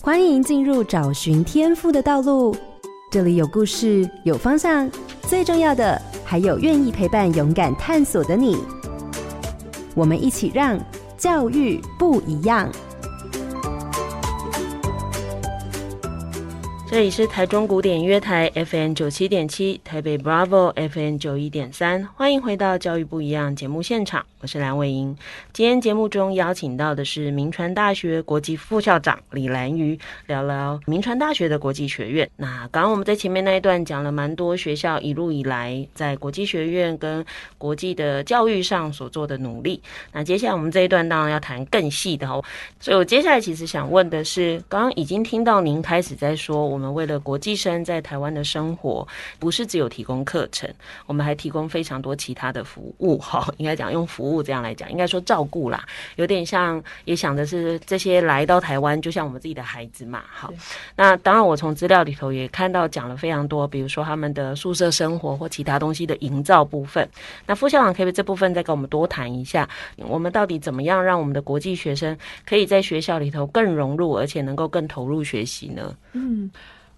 欢迎进入找寻天赋的道路，这里有故事，有方向，最重要的还有愿意陪伴、勇敢探索的你。我们一起让教育不一样。这里是台中古典音乐台 FM 九七点七，台北 Bravo FM 九一点三，欢迎回到教育不一样节目现场。我是蓝伟英，今天节目中邀请到的是明传大学国际副校长李兰瑜，聊聊明传大学的国际学院。那刚刚我们在前面那一段讲了蛮多学校一路以来在国际学院跟国际的教育上所做的努力。那接下来我们这一段当然要谈更细的哦，所以我接下来其实想问的是，刚刚已经听到您开始在说，我们为了国际生在台湾的生活，不是只有提供课程，我们还提供非常多其他的服务。哈，应该讲用服务。这样来讲，应该说照顾啦，有点像也想的是这些来到台湾，就像我们自己的孩子嘛。好，那当然，我从资料里头也看到讲了非常多，比如说他们的宿舍生活或其他东西的营造部分。那副校长可以这部分再跟我们多谈一下，我们到底怎么样让我们的国际学生可以在学校里头更融入，而且能够更投入学习呢？嗯，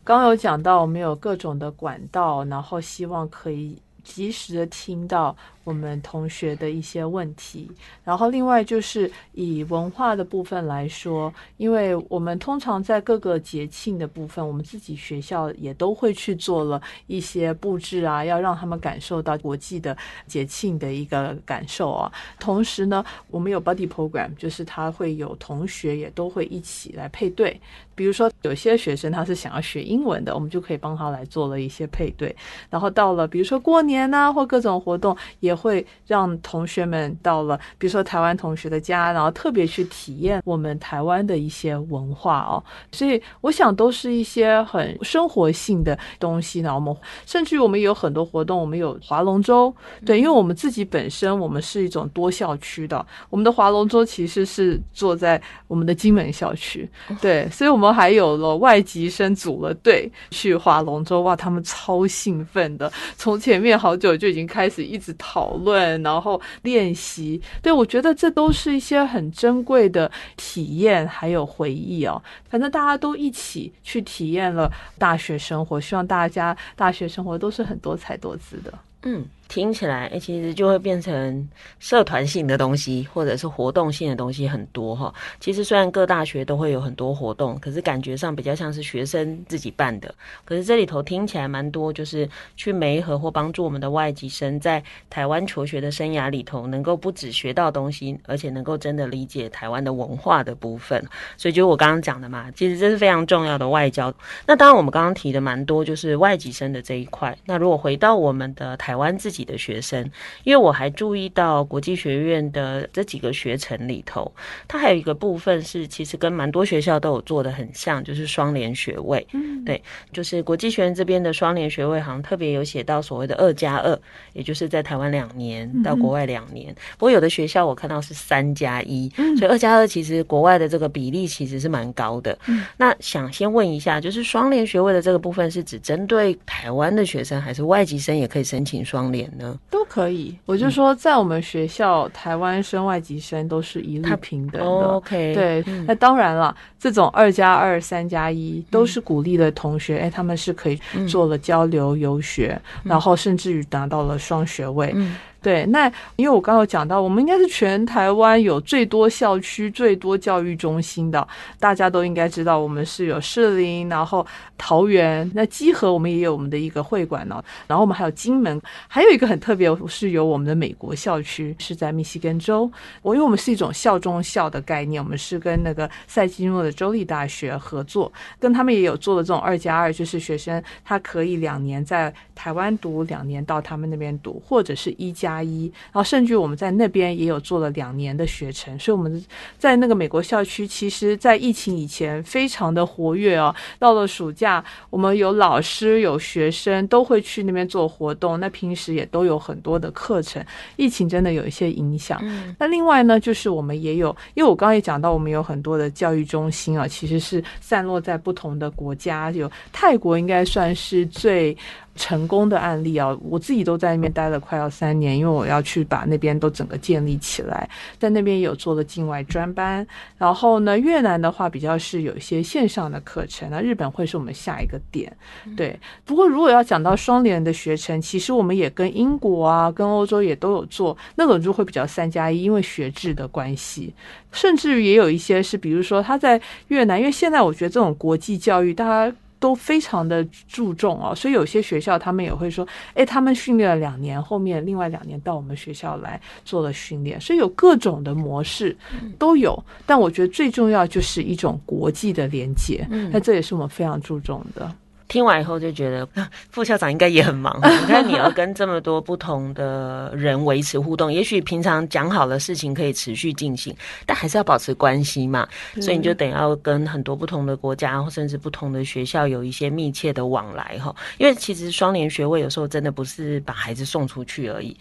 刚有讲到我们有各种的管道，然后希望可以及时的听到。我们同学的一些问题，然后另外就是以文化的部分来说，因为我们通常在各个节庆的部分，我们自己学校也都会去做了一些布置啊，要让他们感受到国际的节庆的一个感受啊。同时呢，我们有 buddy program，就是他会有同学也都会一起来配对。比如说有些学生他是想要学英文的，我们就可以帮他来做了一些配对。然后到了比如说过年啊，或各种活动也。会让同学们到了，比如说台湾同学的家，然后特别去体验我们台湾的一些文化哦。所以我想都是一些很生活性的东西呢。我们甚至于我们有很多活动，我们有划龙舟，对，因为我们自己本身我们是一种多校区的，我们的划龙舟其实是坐在我们的金门校区，对，所以我们还有了外籍生组了队去划龙舟，哇，他们超兴奋的，从前面好久就已经开始一直讨。讨论，然后练习，对，我觉得这都是一些很珍贵的体验，还有回忆哦。反正大家都一起去体验了大学生活，希望大家大学生活都是很多彩多姿的。嗯。听起来，哎，其实就会变成社团性的东西，或者是活动性的东西很多哈。其实虽然各大学都会有很多活动，可是感觉上比较像是学生自己办的。可是这里头听起来蛮多，就是去媒合或帮助我们的外籍生在台湾求学的生涯里头，能够不止学到东西，而且能够真的理解台湾的文化的部分。所以就是我刚刚讲的嘛，其实这是非常重要的外交。那当然我们刚刚提的蛮多，就是外籍生的这一块。那如果回到我们的台湾自己。的学生，因为我还注意到国际学院的这几个学程里头，它还有一个部分是其实跟蛮多学校都有做的很像，就是双联学位。嗯，对，就是国际学院这边的双联学位，好像特别有写到所谓的二加二，也就是在台湾两年到国外两年。不过有的学校我看到是三加一，所以二加二其实国外的这个比例其实是蛮高的。嗯那想先问一下，就是双联学位的这个部分是只针对台湾的学生，还是外籍生也可以申请双联？都可以，我就说在我们学校，嗯、台湾生、外籍生都是一律平等的。OK，对，嗯、那当然了，这种二加二、三加一都是鼓励的同学，哎、嗯，他们是可以做了交流游学，嗯、然后甚至于达到了双学位。对，那因为我刚刚讲到，我们应该是全台湾有最多校区、最多教育中心的，大家都应该知道，我们是有士林，然后桃园，那基河我们也有我们的一个会馆呢，然后我们还有金门，还有一个很特别，是有我们的美国校区，是在密西根州。我因为我们是一种校中校的概念，我们是跟那个塞基诺的州立大学合作，跟他们也有做的这种二加二，就是学生他可以两年在台湾读，两年到他们那边读，或者是一加。加一，然后甚至我们在那边也有做了两年的学程，所以我们在那个美国校区，其实，在疫情以前非常的活跃哦。到了暑假，我们有老师有学生都会去那边做活动，那平时也都有很多的课程。疫情真的有一些影响。嗯。那另外呢，就是我们也有，因为我刚刚也讲到，我们有很多的教育中心啊，其实是散落在不同的国家，有泰国应该算是最。成功的案例啊，我自己都在那边待了快要三年，因为我要去把那边都整个建立起来，在那边有做了境外专班。然后呢，越南的话比较是有一些线上的课程，那日本会是我们下一个点。对，不过如果要讲到双联的学程，其实我们也跟英国啊、跟欧洲也都有做，那种就会比较三加一，因为学制的关系，甚至于也有一些是，比如说他在越南，因为现在我觉得这种国际教育，大家。都非常的注重哦，所以有些学校他们也会说，哎，他们训练了两年，后面另外两年到我们学校来做了训练，所以有各种的模式都有。但我觉得最重要就是一种国际的连接，那这也是我们非常注重的。听完以后就觉得 副校长应该也很忙。你看，你要跟这么多不同的人维持互动，也许平常讲好的事情可以持续进行，但还是要保持关系嘛。所以你就等要跟很多不同的国家，甚至不同的学校有一些密切的往来哈。因为其实双联学位有时候真的不是把孩子送出去而已。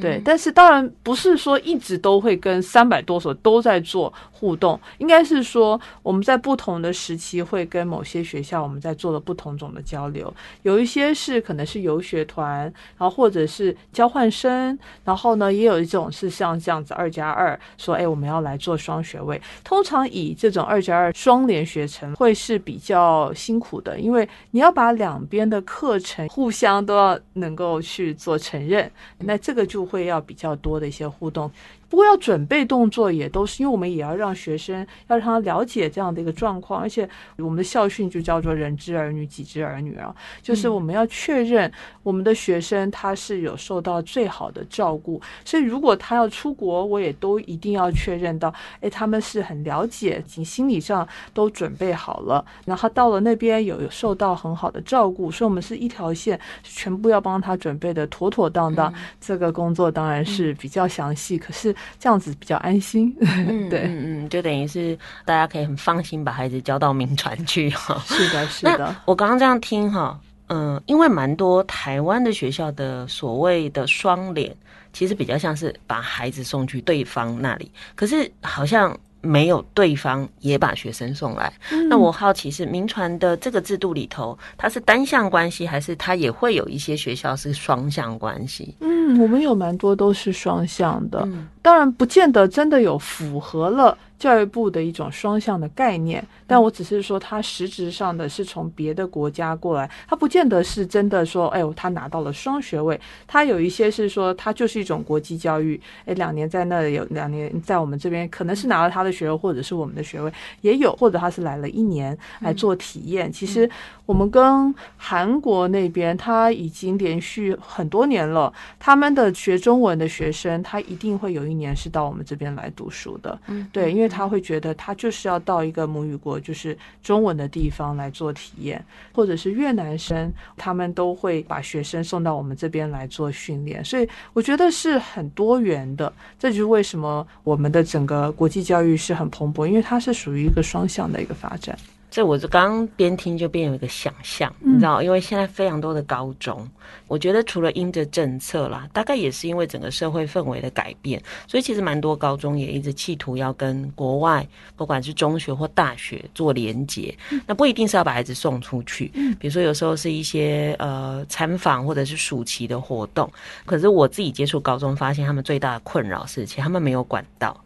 对，但是当然不是说一直都会跟三百多所都在做互动，应该是说我们在不同的时期会跟某些学校我们在做了不同种的交流，有一些是可能是游学团，然后或者是交换生，然后呢也有一种是像这样子二加二，说哎我们要来做双学位，通常以这种二加二双联学程会是比较辛苦的，因为你要把两边的课程互相都要能够去做承认，那这个就。都会要比较多的一些互动。不过要准备动作也都是，因为我们也要让学生要让他了解这样的一个状况，而且我们的校训就叫做“人之儿女，己之儿女”啊，就是我们要确认我们的学生他是有受到最好的照顾，所以如果他要出国，我也都一定要确认到，哎，他们是很了解，及心理上都准备好了，然后他到了那边有有受到很好的照顾，所以我们是一条线，全部要帮他准备的妥妥当当。这个工作当然是比较详细，可是。这样子比较安心，嗯、对，嗯嗯，就等于是大家可以很放心把孩子交到名传去哈。是的，是的。我刚刚这样听哈，嗯，因为蛮多台湾的学校的所谓的双联，其实比较像是把孩子送去对方那里，可是好像。没有对方也把学生送来，嗯、那我好奇是民传的这个制度里头，它是单向关系，还是它也会有一些学校是双向关系？嗯，我们有蛮多都是双向的，嗯、当然不见得真的有符合了。教育部的一种双向的概念，但我只是说，他实质上的是从别的国家过来，他不见得是真的说，哎呦，他拿到了双学位。他有一些是说，他就是一种国际教育，哎，两年在那里有两年在我们这边，可能是拿了他的学位，或者是我们的学位也有，或者他是来了一年来做体验。其实我们跟韩国那边，他已经连续很多年了，他们的学中文的学生，他一定会有一年是到我们这边来读书的。嗯，对，因为。他会觉得他就是要到一个母语国，就是中文的地方来做体验，或者是越南生，他们都会把学生送到我们这边来做训练，所以我觉得是很多元的。这就是为什么我们的整个国际教育是很蓬勃，因为它是属于一个双向的一个发展。这我就刚刚边听就边有一个想象，你知道，因为现在非常多的高中，我觉得除了因着政策啦，大概也是因为整个社会氛围的改变，所以其实蛮多高中也一直企图要跟国外，不管是中学或大学做连结。那不一定是要把孩子送出去，比如说有时候是一些呃参访或者是暑期的活动。可是我自己接触高中，发现他们最大的困扰是，其实他们没有管道。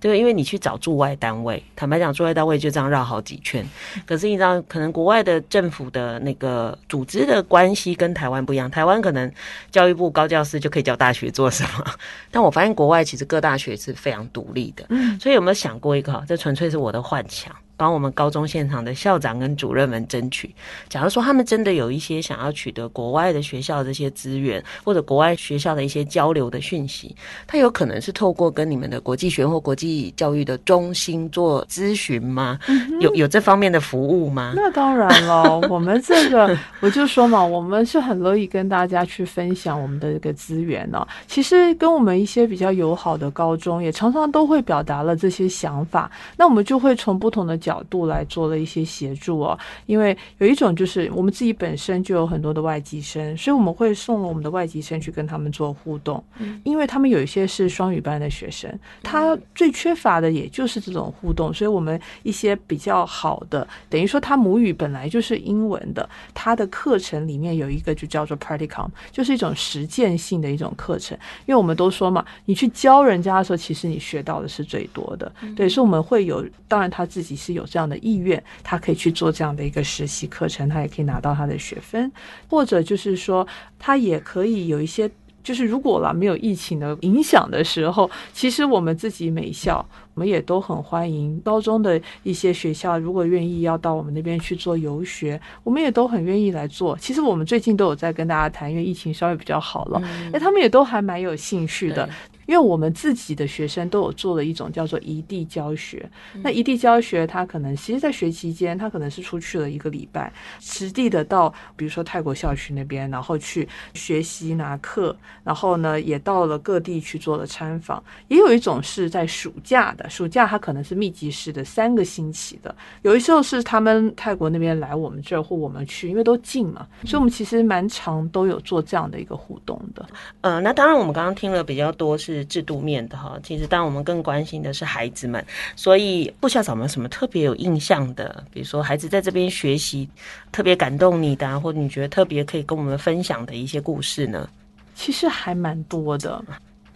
对，因为你去找驻外单位，坦白讲，驻外单位就这样绕好几圈。可是你知道，可能国外的政府的那个组织的关系跟台湾不一样。台湾可能教育部高教师就可以教大学做什么，但我发现国外其实各大学是非常独立的。嗯，所以有没有想过一个？这纯粹是我的幻想。帮我们高中现场的校长跟主任们争取。假如说他们真的有一些想要取得国外的学校的这些资源，或者国外学校的一些交流的讯息，他有可能是透过跟你们的国际学或国际教育的中心做咨询吗？嗯、有有这方面的服务吗？那当然了，我们这个我就说嘛，我们是很乐意跟大家去分享我们的这个资源呢。其实跟我们一些比较友好的高中，也常常都会表达了这些想法。那我们就会从不同的角角度来做了一些协助哦。因为有一种就是我们自己本身就有很多的外籍生，所以我们会送了我们的外籍生去跟他们做互动。嗯，因为他们有一些是双语班的学生，他最缺乏的也就是这种互动，所以我们一些比较好的，等于说他母语本来就是英文的，他的课程里面有一个就叫做 Practicum，就是一种实践性的一种课程。因为我们都说嘛，你去教人家的时候，其实你学到的是最多的。对，所以我们会有，当然他自己是有这样的意愿，他可以去做这样的一个实习课程，他也可以拿到他的学分，或者就是说，他也可以有一些。就是如果啦没有疫情的影响的时候，其实我们自己美校，我们也都很欢迎高中的一些学校，如果愿意要到我们那边去做游学，我们也都很愿意来做。其实我们最近都有在跟大家谈，因为疫情稍微比较好了，哎、嗯，他们也都还蛮有兴趣的。因为我们自己的学生都有做了一种叫做异地教学，那异地教学，他可能其实，在学期间，他可能是出去了一个礼拜，实地的到，比如说泰国校区那边，然后去学习拿课，然后呢，也到了各地去做了参访。也有一种是在暑假的，暑假他可能是密集式的三个星期的，有一时候是他们泰国那边来我们这儿或我们去，因为都近嘛，所以我们其实蛮常都有做这样的一个互动的。呃，那当然我们刚刚听了比较多是。制度面的哈，其实当我们更关心的是孩子们，所以不校长有没有什么特别有印象的？比如说孩子在这边学习特别感动你的，或者你觉得特别可以跟我们分享的一些故事呢？其实还蛮多的。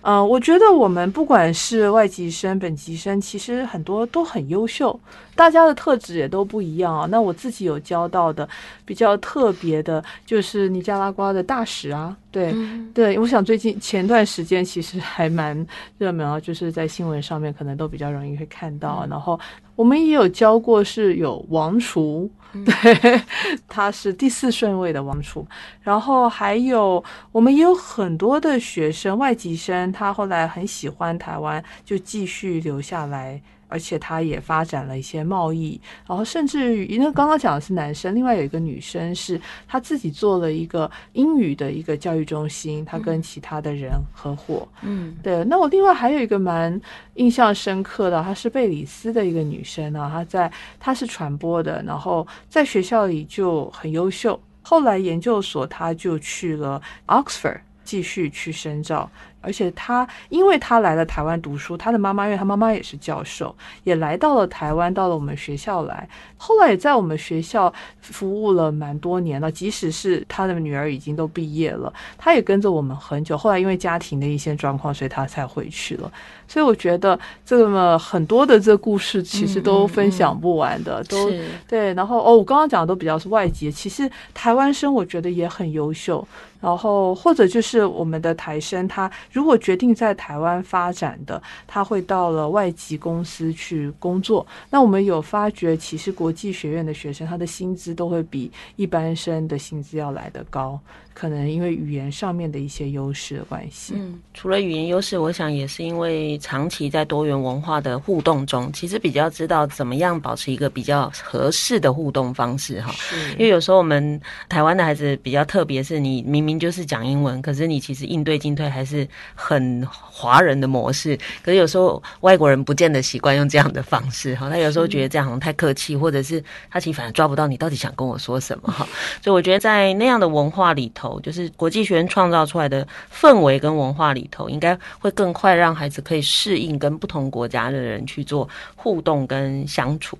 呃，我觉得我们不管是外籍生、本籍生，其实很多都很优秀，大家的特质也都不一样啊。那我自己有教到的比较特别的，就是尼加拉瓜的大使啊，对、嗯、对，我想最近前段时间其实还蛮热门啊，就是在新闻上面可能都比较容易会看到。嗯、然后我们也有教过是有王储。对，他是第四顺位的王储，然后还有我们也有很多的学生，外籍生，他后来很喜欢台湾，就继续留下来。而且他也发展了一些贸易，然后甚至于，因为刚刚讲的是男生，另外有一个女生是她自己做了一个英语的一个教育中心，她跟其他的人合伙。嗯，对。那我另外还有一个蛮印象深刻的，她是贝里斯的一个女生啊，她在她是传播的，然后在学校里就很优秀，后来研究所她就去了 Oxford 继续去深造。而且他，因为他来了台湾读书，他的妈妈，因为他妈妈也是教授，也来到了台湾，到了我们学校来，后来也在我们学校服务了蛮多年了。即使是他的女儿已经都毕业了，他也跟着我们很久。后来因为家庭的一些状况，所以他才回去了。所以我觉得这么很多的这故事，其实都分享不完的，嗯嗯、都对。然后哦，我刚刚讲的都比较是外籍，其实台湾生我觉得也很优秀。然后或者就是我们的台生，他如果决定在台湾发展的，他会到了外籍公司去工作。那我们有发觉，其实国际学院的学生，他的薪资都会比一般生的薪资要来得高。可能因为语言上面的一些优势的关系，嗯，除了语言优势，我想也是因为长期在多元文化的互动中，其实比较知道怎么样保持一个比较合适的互动方式哈。因为有时候我们台湾的孩子比较特别，是你明明就是讲英文，可是你其实应对进退还是很华人的模式。可是有时候外国人不见得习惯用这样的方式哈，他有时候觉得这样好像太客气，或者是他其实反而抓不到你到底想跟我说什么哈。所以我觉得在那样的文化里头。就是国际学院创造出来的氛围跟文化里头，应该会更快让孩子可以适应跟不同国家的人去做互动跟相处。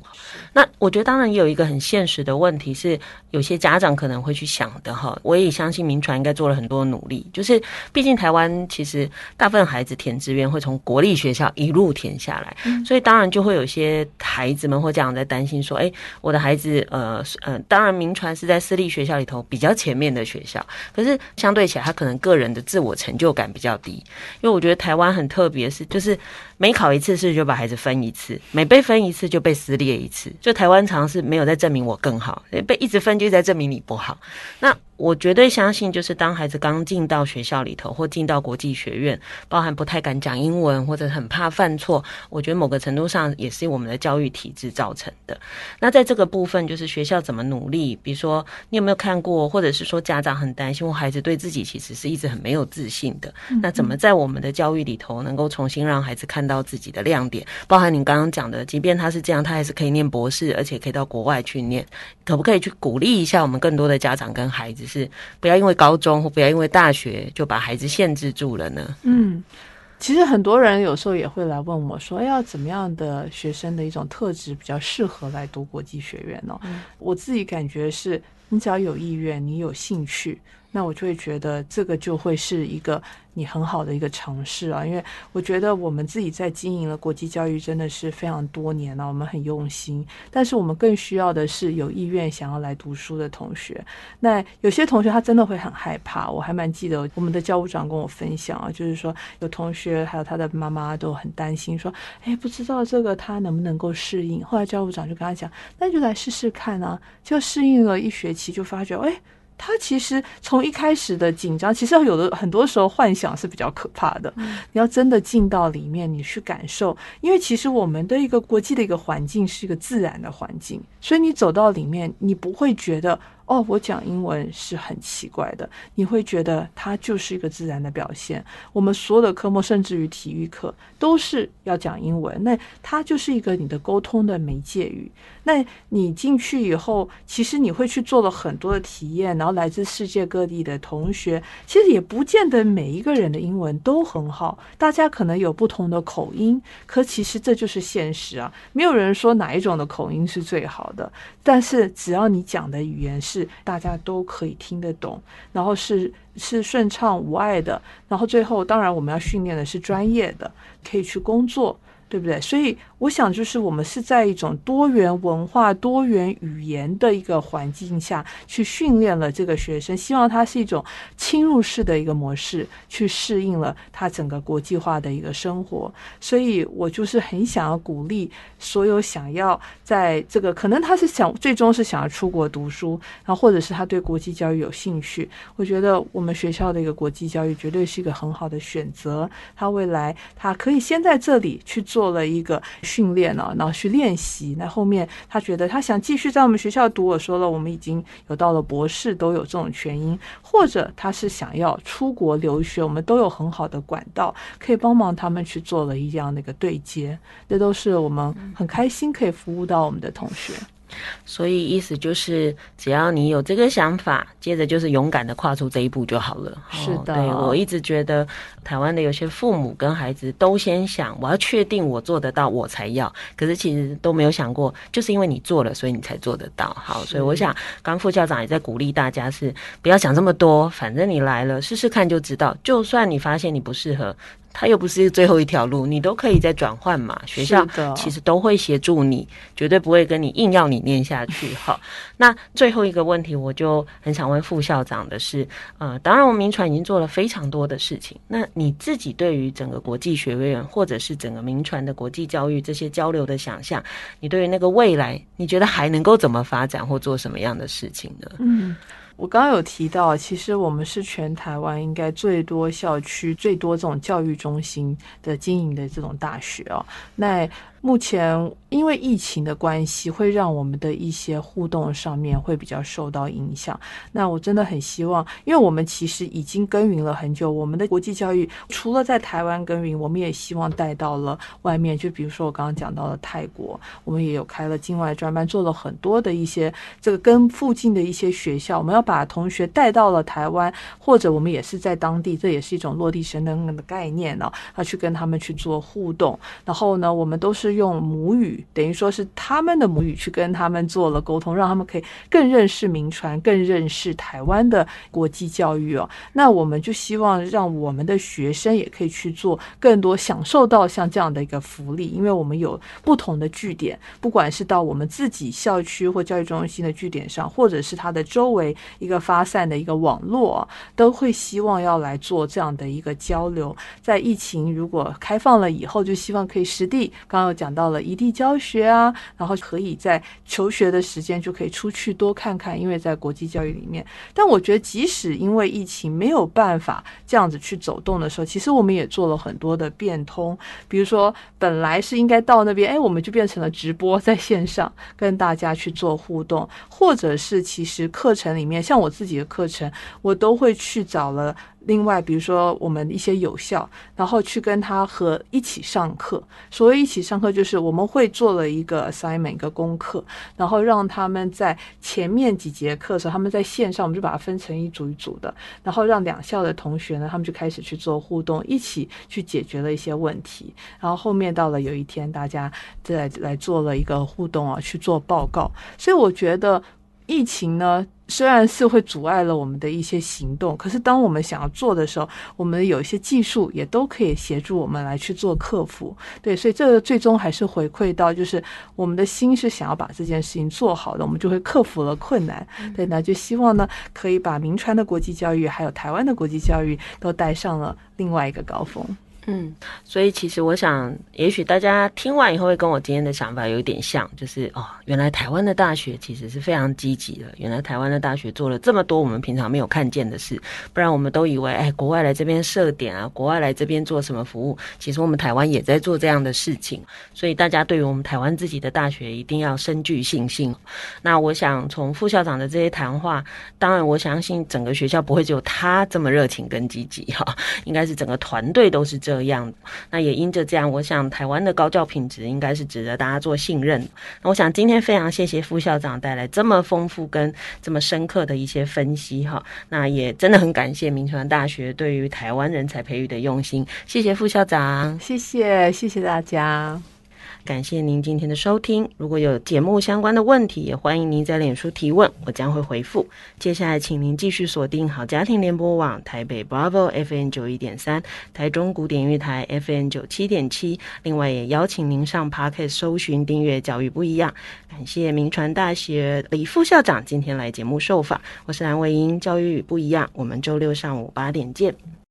那我觉得当然也有一个很现实的问题是，有些家长可能会去想的哈，我也相信民传应该做了很多努力。就是毕竟台湾其实大部分孩子填志愿会从国立学校一路填下来，所以当然就会有些孩子们或家长在担心说，哎，我的孩子呃呃，当然名传是在私立学校里头比较前面的学校。可是相对起来，他可能个人的自我成就感比较低，因为我觉得台湾很特别，是就是每考一次试就把孩子分一次，每被分一次就被撕裂一次。就台湾常常是没有在证明我更好，被一直分就在证明你不好。那我绝对相信，就是当孩子刚进到学校里头，或进到国际学院，包含不太敢讲英文，或者很怕犯错，我觉得某个程度上也是我们的教育体制造成的。那在这个部分，就是学校怎么努力？比如说，你有没有看过，或者是说家长很担心，我孩子对自己其实是一直很没有自信的。那怎么在我们的教育里头，能够重新让孩子看到自己的亮点？包含你刚刚讲的，即便他是这样，他还是可以念博士，而且可以到国外去念。可不可以去鼓励一下我们更多的家长跟孩子？是不要因为高中或不要因为大学就把孩子限制住了呢？嗯，其实很多人有时候也会来问我说，要怎么样的学生的一种特质比较适合来读国际学院呢？嗯，我自己感觉是，你只要有意愿，你有兴趣。那我就会觉得这个就会是一个你很好的一个尝试啊，因为我觉得我们自己在经营了国际教育真的是非常多年了，我们很用心，但是我们更需要的是有意愿想要来读书的同学。那有些同学他真的会很害怕，我还蛮记得我们的教务长跟我分享啊，就是说有同学还有他的妈妈都很担心，说，哎，不知道这个他能不能够适应。后来教务长就跟他讲，那就来试试看啊，就适应了一学期，就发觉，哎。他其实从一开始的紧张，其实有的很多时候幻想是比较可怕的。你要真的进到里面，你去感受，因为其实我们的一个国际的一个环境是一个自然的环境，所以你走到里面，你不会觉得。哦，我讲英文是很奇怪的，你会觉得它就是一个自然的表现。我们所有的科目，甚至于体育课，都是要讲英文，那它就是一个你的沟通的媒介语。那你进去以后，其实你会去做了很多的体验，然后来自世界各地的同学，其实也不见得每一个人的英文都很好，大家可能有不同的口音，可其实这就是现实啊，没有人说哪一种的口音是最好的，但是只要你讲的语言是。是大家都可以听得懂，然后是是顺畅无碍的，然后最后当然我们要训练的是专业的，可以去工作。对不对？所以我想，就是我们是在一种多元文化、多元语言的一个环境下去训练了这个学生，希望他是一种侵入式的一个模式，去适应了他整个国际化的一个生活。所以我就是很想要鼓励所有想要在这个，可能他是想最终是想要出国读书，然后或者是他对国际教育有兴趣。我觉得我们学校的一个国际教育绝对是一个很好的选择。他未来他可以先在这里去做。做了一个训练了，然后去练习。那后面他觉得他想继续在我们学校读，我说了，我们已经有到了博士，都有这种全英，或者他是想要出国留学，我们都有很好的管道可以帮忙他们去做了一样的一个对接。这都是我们很开心可以服务到我们的同学。所以意思就是，只要你有这个想法，接着就是勇敢的跨出这一步就好了。是的，对，我一直觉得，台湾的有些父母跟孩子都先想，我要确定我做得到，我才要。可是其实都没有想过，就是因为你做了，所以你才做得到。好，所以我想，刚副校长也在鼓励大家是不要想这么多，反正你来了，试试看就知道。就算你发现你不适合。它又不是最后一条路，你都可以再转换嘛。学校其实都会协助你，绝对不会跟你硬要你念下去。哈，那最后一个问题，我就很想问副校长的是，呃，当然我们民传已经做了非常多的事情，那你自己对于整个国际学院或者是整个民传的国际教育这些交流的想象，你对于那个未来，你觉得还能够怎么发展或做什么样的事情呢？嗯。我刚刚有提到，其实我们是全台湾应该最多校区、最多这种教育中心的经营的这种大学哦。那目前因为疫情的关系，会让我们的一些互动上面会比较受到影响。那我真的很希望，因为我们其实已经耕耘了很久，我们的国际教育除了在台湾耕耘，我们也希望带到了外面。就比如说我刚刚讲到了泰国，我们也有开了境外专班，做了很多的一些这个跟附近的一些学校，我们要把同学带到了台湾，或者我们也是在当地，这也是一种落地生根的概念呢，要去跟他们去做互动。然后呢，我们都是。用母语，等于说是他们的母语去跟他们做了沟通，让他们可以更认识名传，更认识台湾的国际教育哦。那我们就希望让我们的学生也可以去做更多，享受到像这样的一个福利，因为我们有不同的据点，不管是到我们自己校区或教育中心的据点上，或者是它的周围一个发散的一个网络，都会希望要来做这样的一个交流。在疫情如果开放了以后，就希望可以实地，刚刚讲。讲到了异地教学啊，然后可以在求学的时间就可以出去多看看，因为在国际教育里面。但我觉得，即使因为疫情没有办法这样子去走动的时候，其实我们也做了很多的变通。比如说，本来是应该到那边，哎，我们就变成了直播，在线上跟大家去做互动，或者是其实课程里面，像我自己的课程，我都会去找了。另外，比如说我们一些有效，然后去跟他和一起上课。所谓一起上课，就是我们会做了一个 assignment 一个功课，然后让他们在前面几节课的时候，他们在线上，我们就把它分成一组一组的，然后让两校的同学呢，他们就开始去做互动，一起去解决了一些问题。然后后面到了有一天，大家再来做了一个互动啊，去做报告。所以我觉得疫情呢。虽然是会阻碍了我们的一些行动，可是当我们想要做的时候，我们有一些技术也都可以协助我们来去做克服。对，所以这个最终还是回馈到，就是我们的心是想要把这件事情做好的，我们就会克服了困难。对，那就希望呢，可以把铭传的国际教育还有台湾的国际教育都带上了另外一个高峰。嗯，所以其实我想，也许大家听完以后会跟我今天的想法有点像，就是哦，原来台湾的大学其实是非常积极的。原来台湾的大学做了这么多我们平常没有看见的事，不然我们都以为，哎，国外来这边设点啊，国外来这边做什么服务，其实我们台湾也在做这样的事情。所以大家对于我们台湾自己的大学一定要深具信心。那我想从副校长的这些谈话，当然我相信整个学校不会只有他这么热情跟积极哈，应该是整个团队都是这。这样，那也因着这样，我想台湾的高教品质应该是值得大家做信任。那我想今天非常谢谢副校长带来这么丰富跟这么深刻的一些分析哈。那也真的很感谢明传大学对于台湾人才培育的用心，谢谢副校长，谢谢谢谢大家。感谢您今天的收听。如果有节目相关的问题，也欢迎您在脸书提问，我将会回复。接下来，请您继续锁定好家庭联播网台北 Bravo FM 九一点三，台中古典乐台 FM 九七点七。另外，也邀请您上 Podcast 搜寻订阅教育不一样。感谢铭传大学李副校长今天来节目受访。我是蓝伟英，教育不一样。我们周六上午八点见。